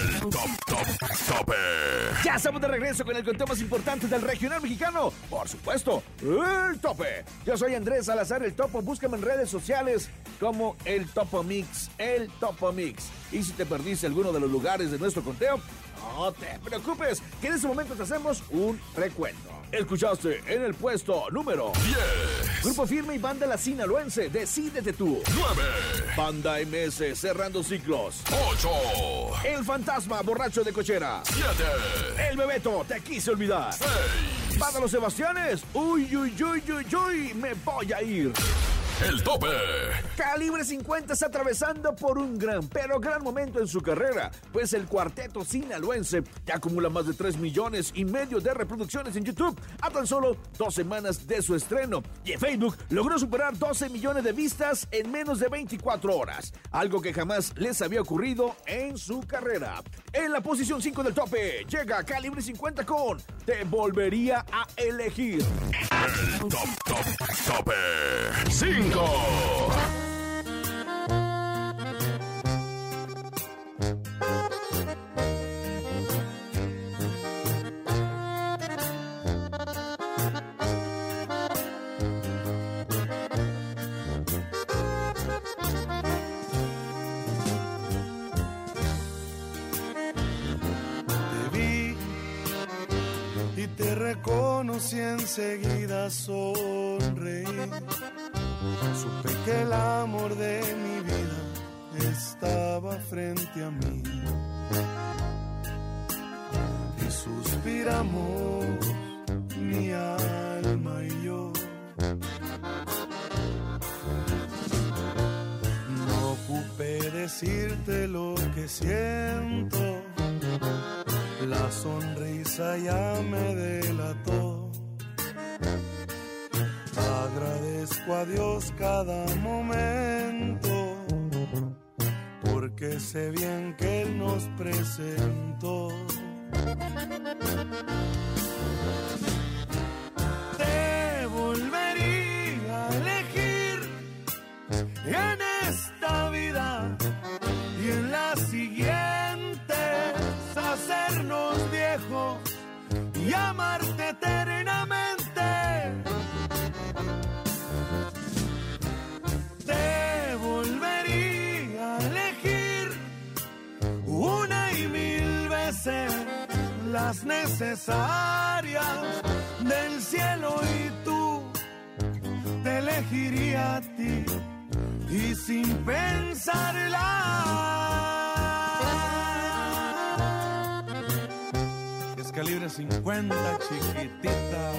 El top, top, tope. Ya estamos de regreso con el conteo más importante del regional mexicano. Por supuesto, el tope. Yo soy Andrés Salazar, el topo. Búscame en redes sociales como el Topo Mix. El Topo Mix. Y si te perdiste alguno de los lugares de nuestro conteo, no te preocupes, que en este momento te hacemos un recuento. Escuchaste en el puesto número 10, Grupo Firme y Banda La Sinaloense, Decídete tú. 9, Banda MS, Cerrando Ciclos. 8, El Fantasma, Borracho de Cochera. 7, El Bebeto, Te Quise Olvidar. 6, Banda Los Sebastianes, Uy, uy, uy, uy, uy, me voy a ir. El tope. Calibre 50 está atravesando por un gran, pero gran momento en su carrera, pues el cuarteto sinaloense ya acumula más de 3 millones y medio de reproducciones en YouTube a tan solo dos semanas de su estreno. Y en Facebook logró superar 12 millones de vistas en menos de 24 horas, algo que jamás les había ocurrido en su carrera. En la posición 5 del tope llega Calibre 50 con Te volvería a elegir. El top, top, tope. 5. Te vi y te reconocí enseguida sonreí. Frente a mí. Y suspiramos mi alma y yo. No ocupé decirte lo que siento. La sonrisa ya me delató. Agradezco a Dios cada momento, sé bien que Él nos presentó. Te volvería a elegir en esta vida y en la siguiente hacernos viejos y amarte las necesarias del cielo y tú te elegiría a ti y sin pensarla. Es calibre 50, chiquitita.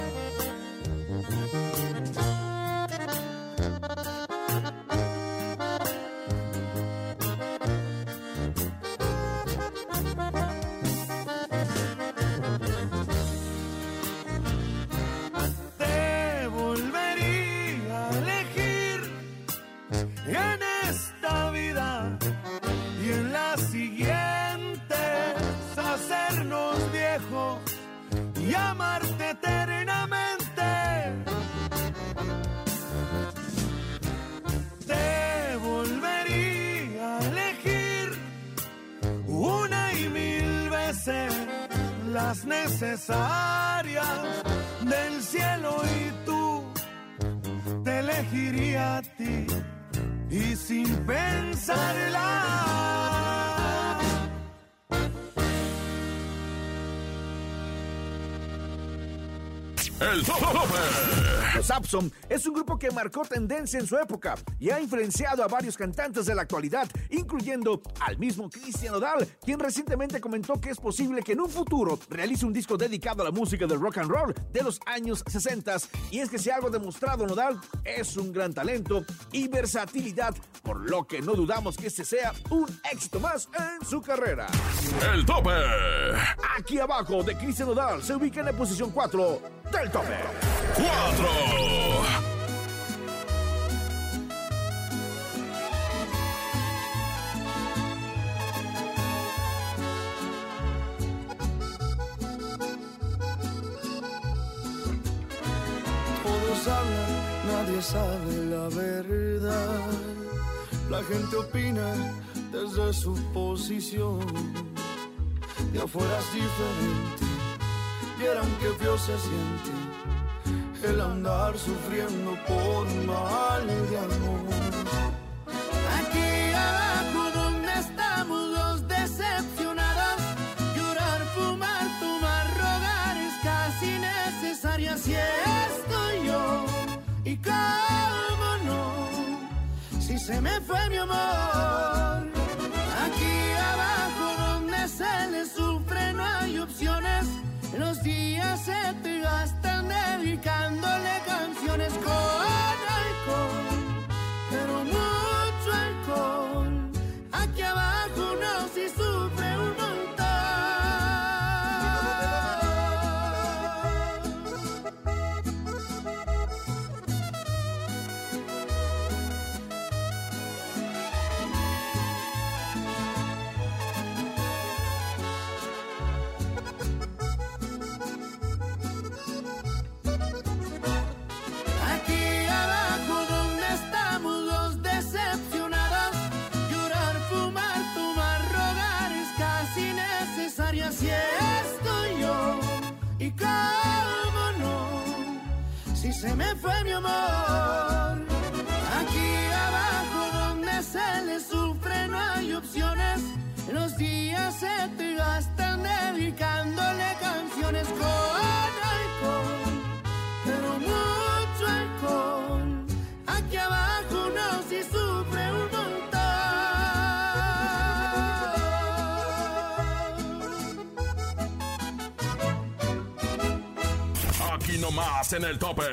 Necesarias del cielo y tú te elegiría a ti y sin pensarla. El tope. Los Absom es un grupo que marcó tendencia en su época y ha influenciado a varios cantantes de la actualidad, incluyendo al mismo Cristian Nodal, quien recientemente comentó que es posible que en un futuro realice un disco dedicado a la música del rock and roll de los años 60. Y es que si algo ha demostrado Nodal es un gran talento y versatilidad, por lo que no dudamos que este sea un éxito más en su carrera. El tope. Aquí abajo de Cristian Nodal se ubica en la posición 4 del tope. 4. Todos hablan, nadie sabe la verdad. La gente opina desde su posición. ya fueras diferente, vieran que feo se siente el andar sufriendo por un mal de amor. Aquí abajo donde estamos los decepcionados, llorar, fumar, tomar, rogar es casi necesario, así estoy yo. Y cómo no, si se me fue mi amor, aquí abajo donde se le sufre no hay opciones, los días se te gastan dedicándole canciones con alcohol, pero mucho alcohol. Aquí abajo nomás en el tope.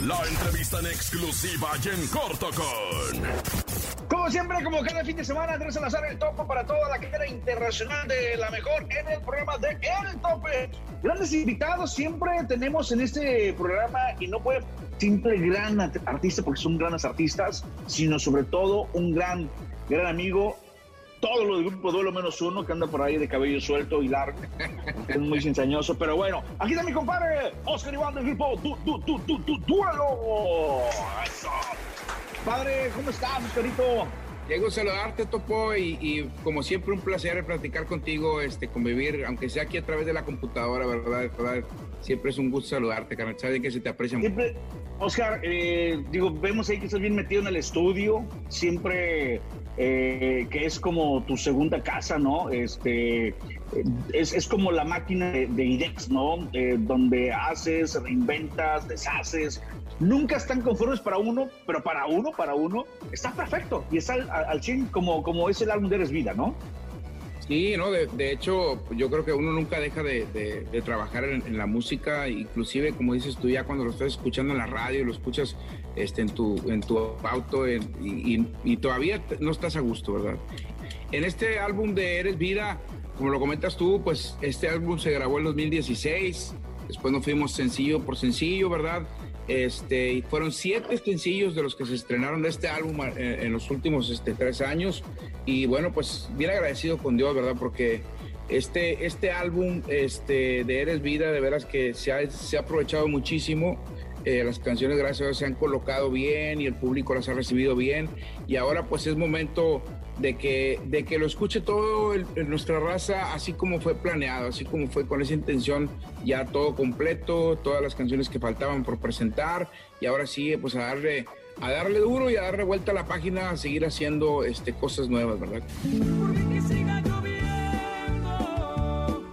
La entrevista en exclusiva y en corto con. Como siempre, como cada fin de semana, Andrés Salazar, el topo para toda la carrera internacional de la mejor en el programa de El Tope. Grandes invitados siempre tenemos en este programa y no puede simple gran artista porque son grandes artistas, sino sobre todo un gran, gran amigo. Todo lo del grupo Duelo menos uno que anda por ahí de cabello suelto y largo. es muy cizañoso, pero bueno. Aquí está mi compadre, Oscar Iván del grupo du, du, du, du, du, Duelo. Eso. Padre, ¿cómo estás, Oscarito? Llego a saludarte, Topo, y, y, como siempre un placer platicar contigo, este, convivir, aunque sea aquí a través de la computadora, ¿verdad? ¿verdad? Siempre es un gusto saludarte, carnal. Sabes que se te aprecia siempre, mucho. Oscar, eh, digo, vemos ahí que estás bien metido en el estudio, siempre eh, que es como tu segunda casa, ¿no? Este, es, es como la máquina de, de ¿no? Eh, donde haces, reinventas, deshaces, nunca están conformes para uno, pero para uno, para uno, está perfecto. Y está al, al 100 como, como es el álbum de Eres Vida, ¿no? Sí, no, de, hecho, yo creo que uno nunca deja de, de, de trabajar en, en, la música, inclusive, como dices tú, ya cuando lo estás escuchando en la radio, lo escuchas este, en, tu, en tu auto y, y, todavía no estás a gusto, ¿verdad? En este álbum de Eres Vida, como lo comentas tú, pues este álbum se grabó en 2016, después nos fuimos sencillo por sencillo, ¿verdad? Este, y fueron siete sencillos de los que se estrenaron de este álbum en, en los últimos este, tres años. Y bueno, pues bien agradecido con Dios, ¿verdad? Porque este, este álbum este, de Eres Vida, de veras que se ha, se ha aprovechado muchísimo. Eh, las canciones, gracias a Dios, se han colocado bien y el público las ha recibido bien. Y ahora pues es momento de que, de que lo escuche todo el, nuestra raza, así como fue planeado, así como fue con esa intención, ya todo completo, todas las canciones que faltaban por presentar. Y ahora sí, pues a darle, a darle duro y a darle vuelta a la página, a seguir haciendo este, cosas nuevas, ¿verdad?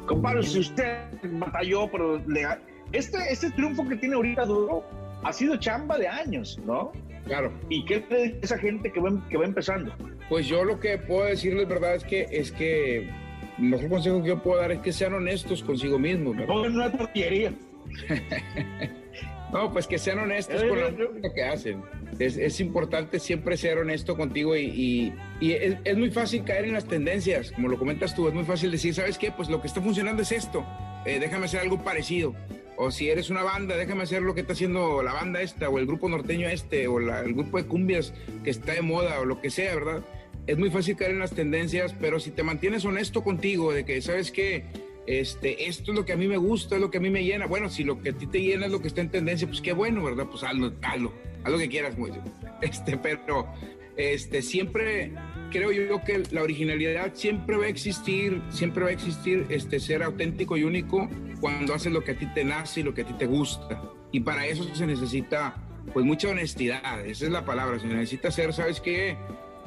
Compadre, si usted batalló, pero le, este, este triunfo que tiene ahorita duro ha sido chamba de años, ¿no? Claro. ¿Y qué le dice esa gente que va, que va empezando? Pues yo lo que puedo decirles, verdad, es que es que el mejor consejo que yo puedo dar es que sean honestos consigo mismos. No, no es porquería. no, pues que sean honestos con lo que hacen. Es, es, importante siempre ser honesto contigo y, y, y es, es, muy fácil caer en las tendencias, como lo comentas tú, es muy fácil decir, ¿sabes qué? Pues lo que está funcionando es esto, eh, déjame hacer algo parecido. O si eres una banda, déjame hacer lo que está haciendo la banda esta, o el grupo norteño este, o el grupo de cumbias que está de moda, o lo que sea, ¿verdad? Es muy fácil caer en las tendencias, pero si te mantienes honesto contigo, de que, ¿sabes qué? Este, esto es lo que a mí me gusta, es lo que a mí me llena. Bueno, si lo que a ti te llena es lo que está en tendencia, pues qué bueno, ¿verdad? Pues hazlo, hazlo, haz lo que quieras, muy este, pero, este, siempre creo yo que la originalidad siempre va a existir, siempre va a existir este, ser auténtico y único cuando haces lo que a ti te nace y lo que a ti te gusta. Y para eso se necesita pues mucha honestidad, esa es la palabra, se necesita ser, ¿sabes qué?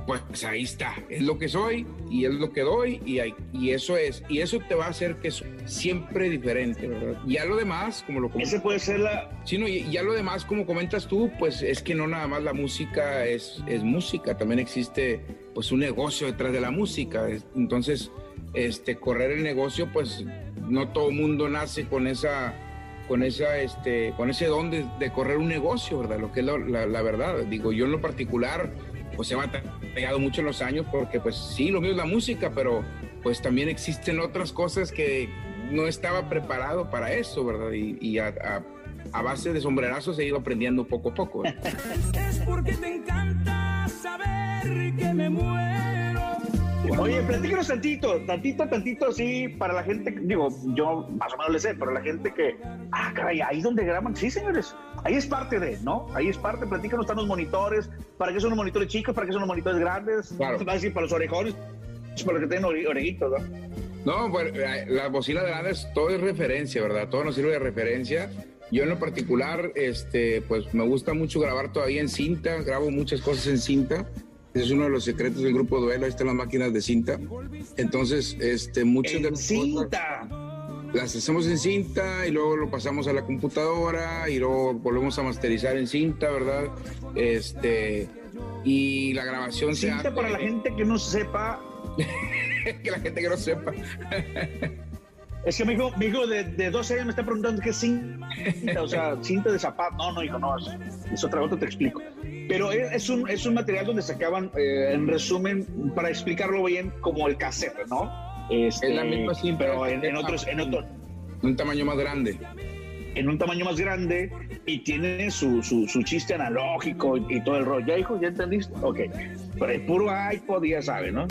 pues ahí está, es lo que soy y es lo que doy y, hay, y eso es, y eso te va a hacer que es siempre diferente, ¿verdad? Ya lo demás, como lo Ese puede ser la... Sí, no, ya lo demás, como comentas tú, pues es que no nada más la música es, es música, también existe pues un negocio detrás de la música, entonces, este, correr el negocio, pues no todo mundo nace con esa con esa este con ese don de, correr un negocio verdad lo que es la, la verdad digo yo en lo particular pues ha batallado mucho en los años porque pues sí, lo mío es la música, pero pues también existen otras cosas que no estaba preparado para eso, ¿verdad? Y, a, base de sombrerazos he ido aprendiendo poco a poco. Es porque te encanta saber que me muero Oye, platícanos tantito, tantito, tantito así para la gente, digo, yo más o menos le sé, pero la gente que, ah, caray, ahí donde graban, sí, señores, ahí es parte de, ¿no? Ahí es parte, platícanos, están los monitores, ¿para qué son los monitores chicos? ¿Para qué son los monitores grandes? Claro. Va a decir, para los orejones, para los que tienen orejitos, ¿no? No, pues eh, las bocinas grandes, todo es referencia, ¿verdad? Todo nos sirve de referencia. Yo en lo particular, este, pues me gusta mucho grabar todavía en cinta, grabo muchas cosas en cinta es uno de los secretos del grupo Duelo, ahí están las máquinas de cinta. Entonces, este, muchas de las cinta. las hacemos en cinta y luego lo pasamos a la computadora y luego volvemos a masterizar en cinta, ¿verdad? Este, y la grabación cinta se para la gente que no sepa. que la gente que no sepa. Es que mi hijo, mi hijo de, de 12 años me está preguntando qué es cinta, o sea, cinta de zapato. No, no, hijo, no, es, es otra cosa, te explico. Pero es un, es un material donde se acaban, eh, en resumen, para explicarlo bien, como el cassette, ¿no? Este, es la misma cinta, pero en, otros, en otro, un tamaño más grande. En un tamaño más grande y tiene su, su, su chiste analógico y, todo el rollo. ¿Ya, hijo? ¿Ya entendiste? Ok. Pero el puro iPod ya sabe, ¿no?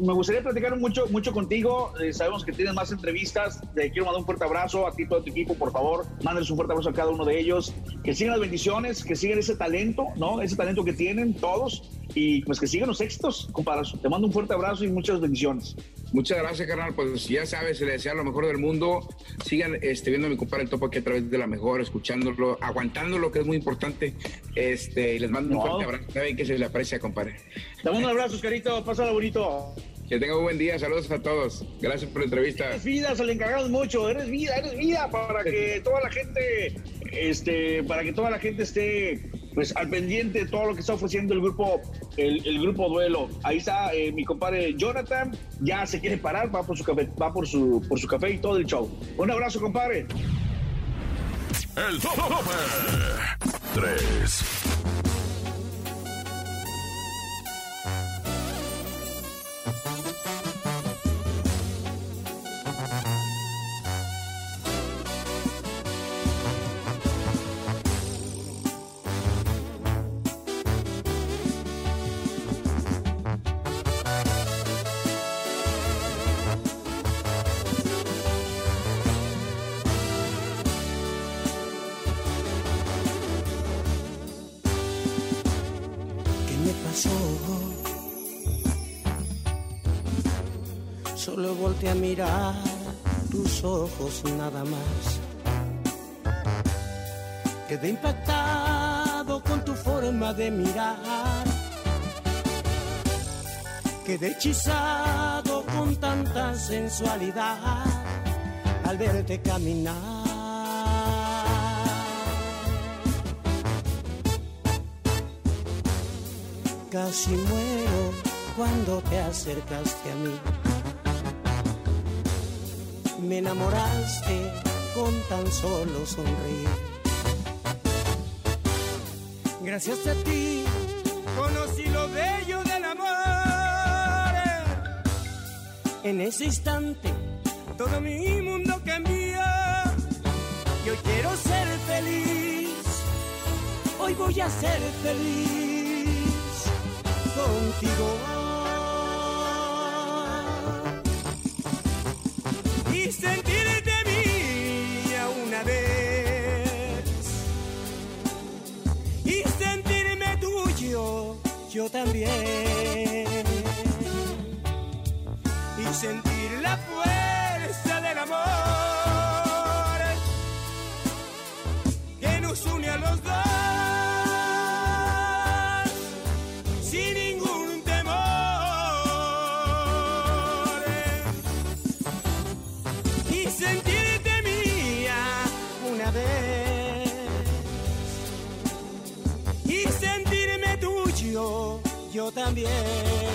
me gustaría platicar mucho, mucho contigo. Eh, sabemos que tienes más entrevistas. Te quiero mandar un fuerte abrazo a ti y todo tu equipo, por favor. Mándales un fuerte abrazo a cada uno de ellos. Que sigan las bendiciones, que sigan ese talento, ¿no? Ese talento que tienen todos y pues que sigan los éxitos, compadre. Te mando un fuerte abrazo y muchas bendiciones. Muchas gracias, carnal. Pues ya sabes, se le desea lo mejor del mundo. Sigan este, viendo a mi compadre el topo aquí a través de la mejor, escuchándolo, aguantándolo, que es muy importante. Este, y les mando un fuerte abrazo. Saben que se le aprecia, compadre. Te mando un abrazo, carito. Pásalo bonito. Que tenga un buen día, saludos a todos. Gracias por la entrevista. Eres vida, se le encargamos mucho. Eres vida, eres vida para que toda la gente, este, para que toda la gente esté pues al pendiente de todo lo que está ofreciendo el grupo, el, grupo Duelo. Ahí está eh, mi compadre Jonathan, ya se quiere parar, va por su café, va por su, por su café y todo el show. Un abrazo, compadre. El tope. Tres. A mirar tus ojos nada más. Quedé impactado con tu forma de mirar. Quedé hechizado con tanta sensualidad al verte caminar. Casi muero cuando te acercaste a mí me enamoraste con tan solo sonreír. Gracias a ti conocí lo bello del amor. En ese instante todo mi mundo cambió. Yo quiero ser feliz. Hoy voy a ser feliz contigo. yo también. Y sentir la fuerza del amor que nos une a los dos. También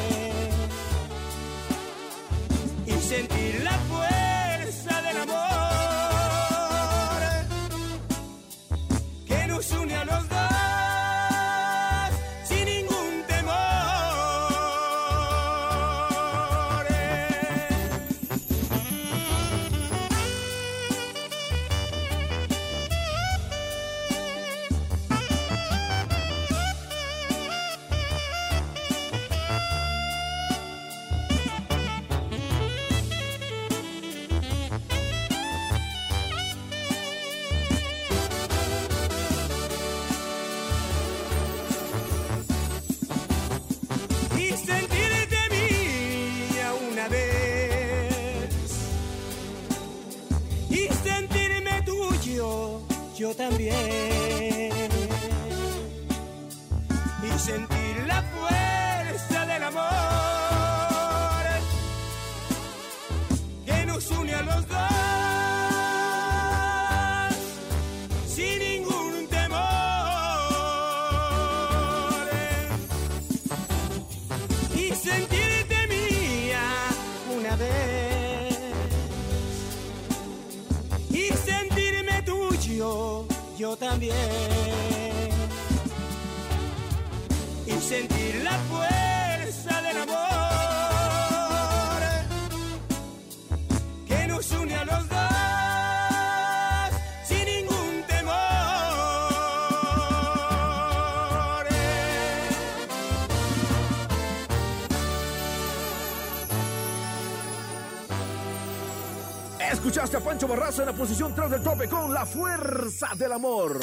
Pancho Barraza en la posición 3 del tope con la fuerza del amor.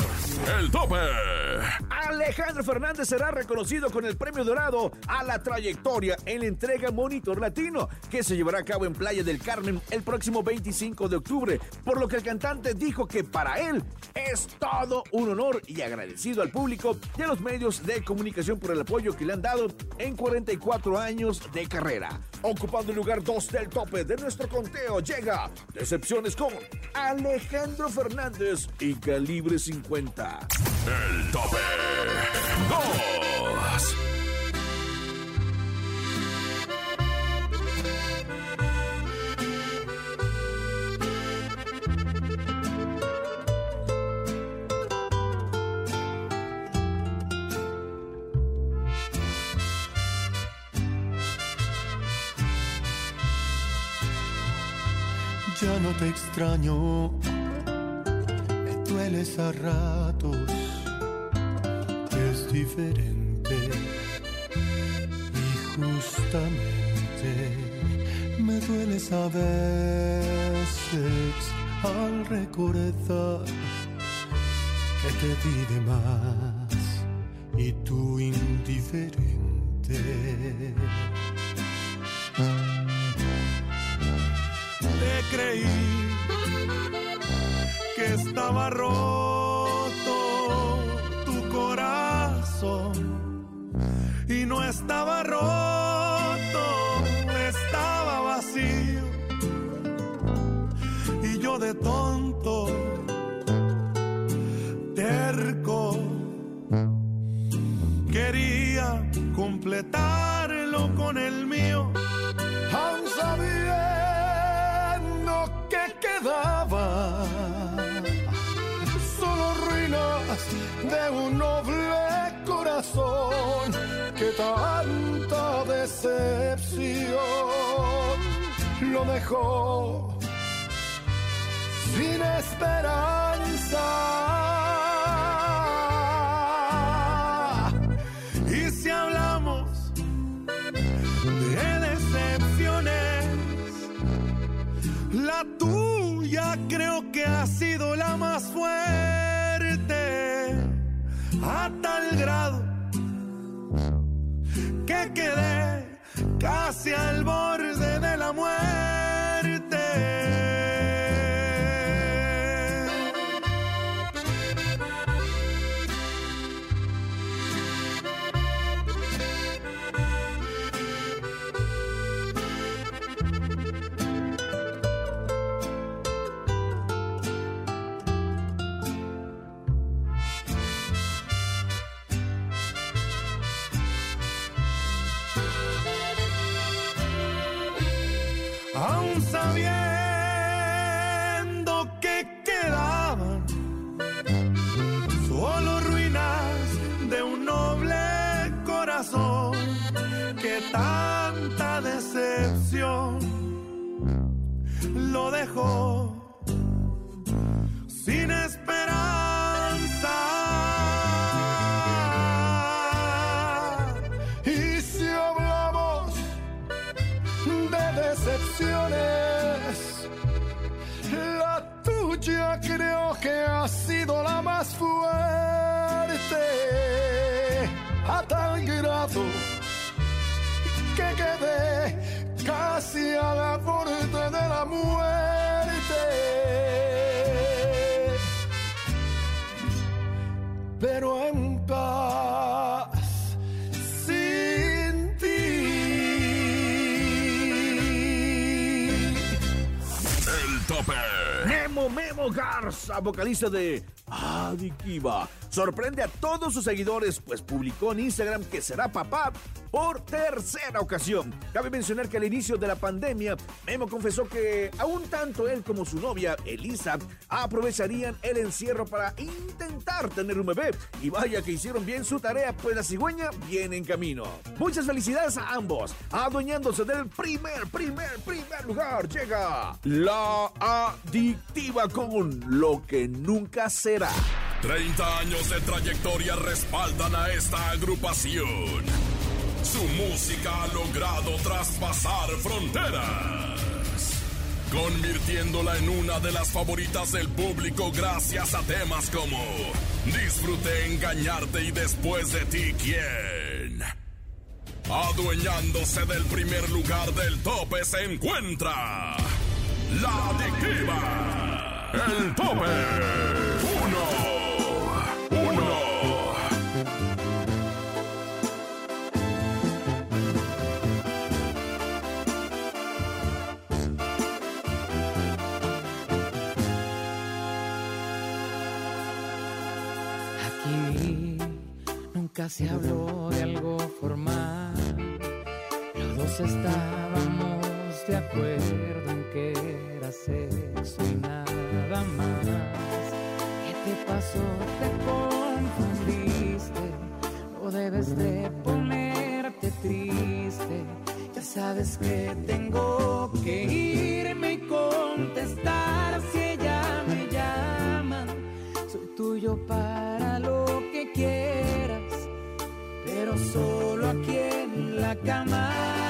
El tope. Alejandro Fernández será reconocido con el premio dorado a la trayectoria en la entrega Monitor Latino, que se llevará a cabo en Playa del Carmen el próximo 25 de octubre, por lo que el cantante dijo que para él es todo un honor y agradecido al público y a los medios de comunicación por el apoyo que le han dado en 44 años de carrera. Ocupando el lugar 2 del tope de nuestro conteo llega Decepciones con Alejandro Fernández y Calibre 50. El tope 2. Ya no te extraño, me dueles a ratos, diferente. Y justamente me dueles a al recordar que te di de más y tú indiferente. creí que estaba roto y no estaba roto, estaba vacío y yo de tonto, terco, quería completarlo con el mío. Aún sabía quedaba solo ruinas de un noble que tanta decepción lo dejó sin esperanza. creo que ha sido la más fuerte a tal grado que quedé casi al borde de la muerte. Decepción lo dejó sin esperanza. Y si hablamos de decepciones, la tuya creo que ha sido la más fuerte, casi a la borde de la muerte. Pero en paz, sin ti. El tope. Memo Memo Garza, vocalista de Adictiva, sorprende a todos sus seguidores, pues publicó en Instagram que será papá por tercera ocasión. Cabe mencionar que al inicio de la pandemia, Memo confesó que aún tanto él como su novia, Elisa, aprovecharían el encierro para intentar tener un bebé. Y vaya que hicieron bien su tarea, pues la cigüeña viene en camino. Muchas felicidades a ambos. Adueñándose del primer, primer, primer lugar, llega la adictiva con lo que nunca será. 30 años de trayectoria respaldan a esta agrupación. Su música ha logrado traspasar fronteras, convirtiéndola en una de las favoritas del público gracias a temas como Disfruté engañarte y después de ti quién. Adueñándose del primer lugar del tope se encuentra la adictiva. El tope. Habló de algo formal. Los dos estábamos de acuerdo en que era sexo y nada más. ¿Qué te pasó? Te confundiste. No debes de ponerte triste. Ya sabes que tengo que irme y contestar si ella me llama. Soy tuyo para solo aquí en la cama.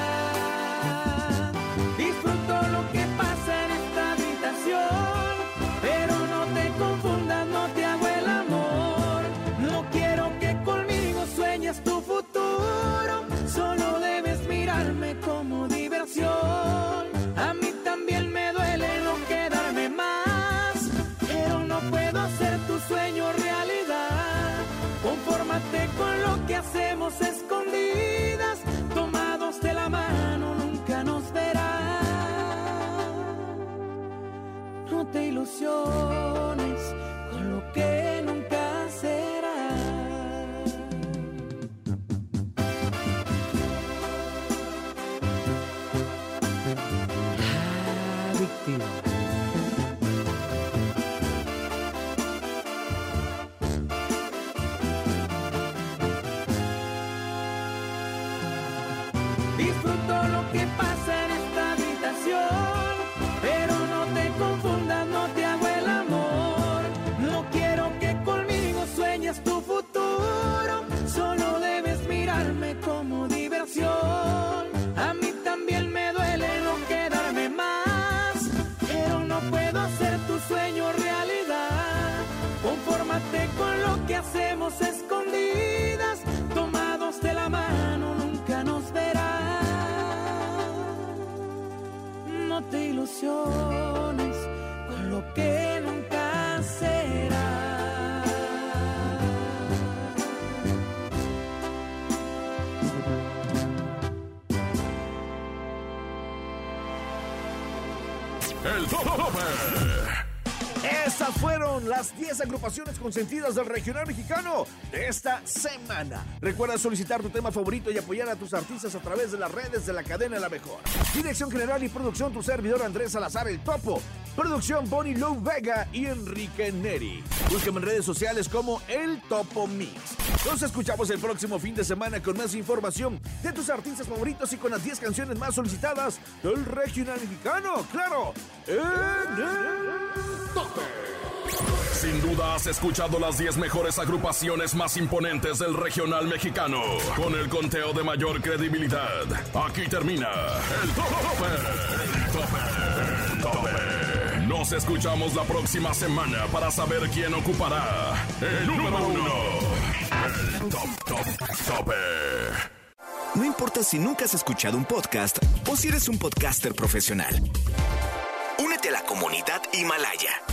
Hacemos escondidas, tomados de la mano nunca nos verán. No te ilusiones con lo que Con lo que hacemos escondidas, tomados de la mano nunca nos verán. No te ilusiones Fueron las 10 agrupaciones consentidas del regional mexicano de esta semana. Recuerda solicitar tu tema favorito y apoyar a tus artistas a través de las redes de la cadena La Mejor. Dirección general y producción tu servidor Andrés Salazar El Topo. Producción Bonnie Lou Vega y Enrique Neri. Búscame en redes sociales como El Topo Mix. Nos escuchamos el próximo fin de semana con más información de tus artistas favoritos y con las 10 canciones más solicitadas del regional mexicano. Claro. Sin duda has escuchado las 10 mejores agrupaciones más imponentes del regional mexicano. Con el conteo de mayor credibilidad. Aquí termina el tope. El tope. El tope. Nos escuchamos la próxima semana para saber quién ocupará el número uno. El top, top, tope. No importa si nunca has escuchado un podcast o si eres un podcaster profesional. Únete a la comunidad Himalaya.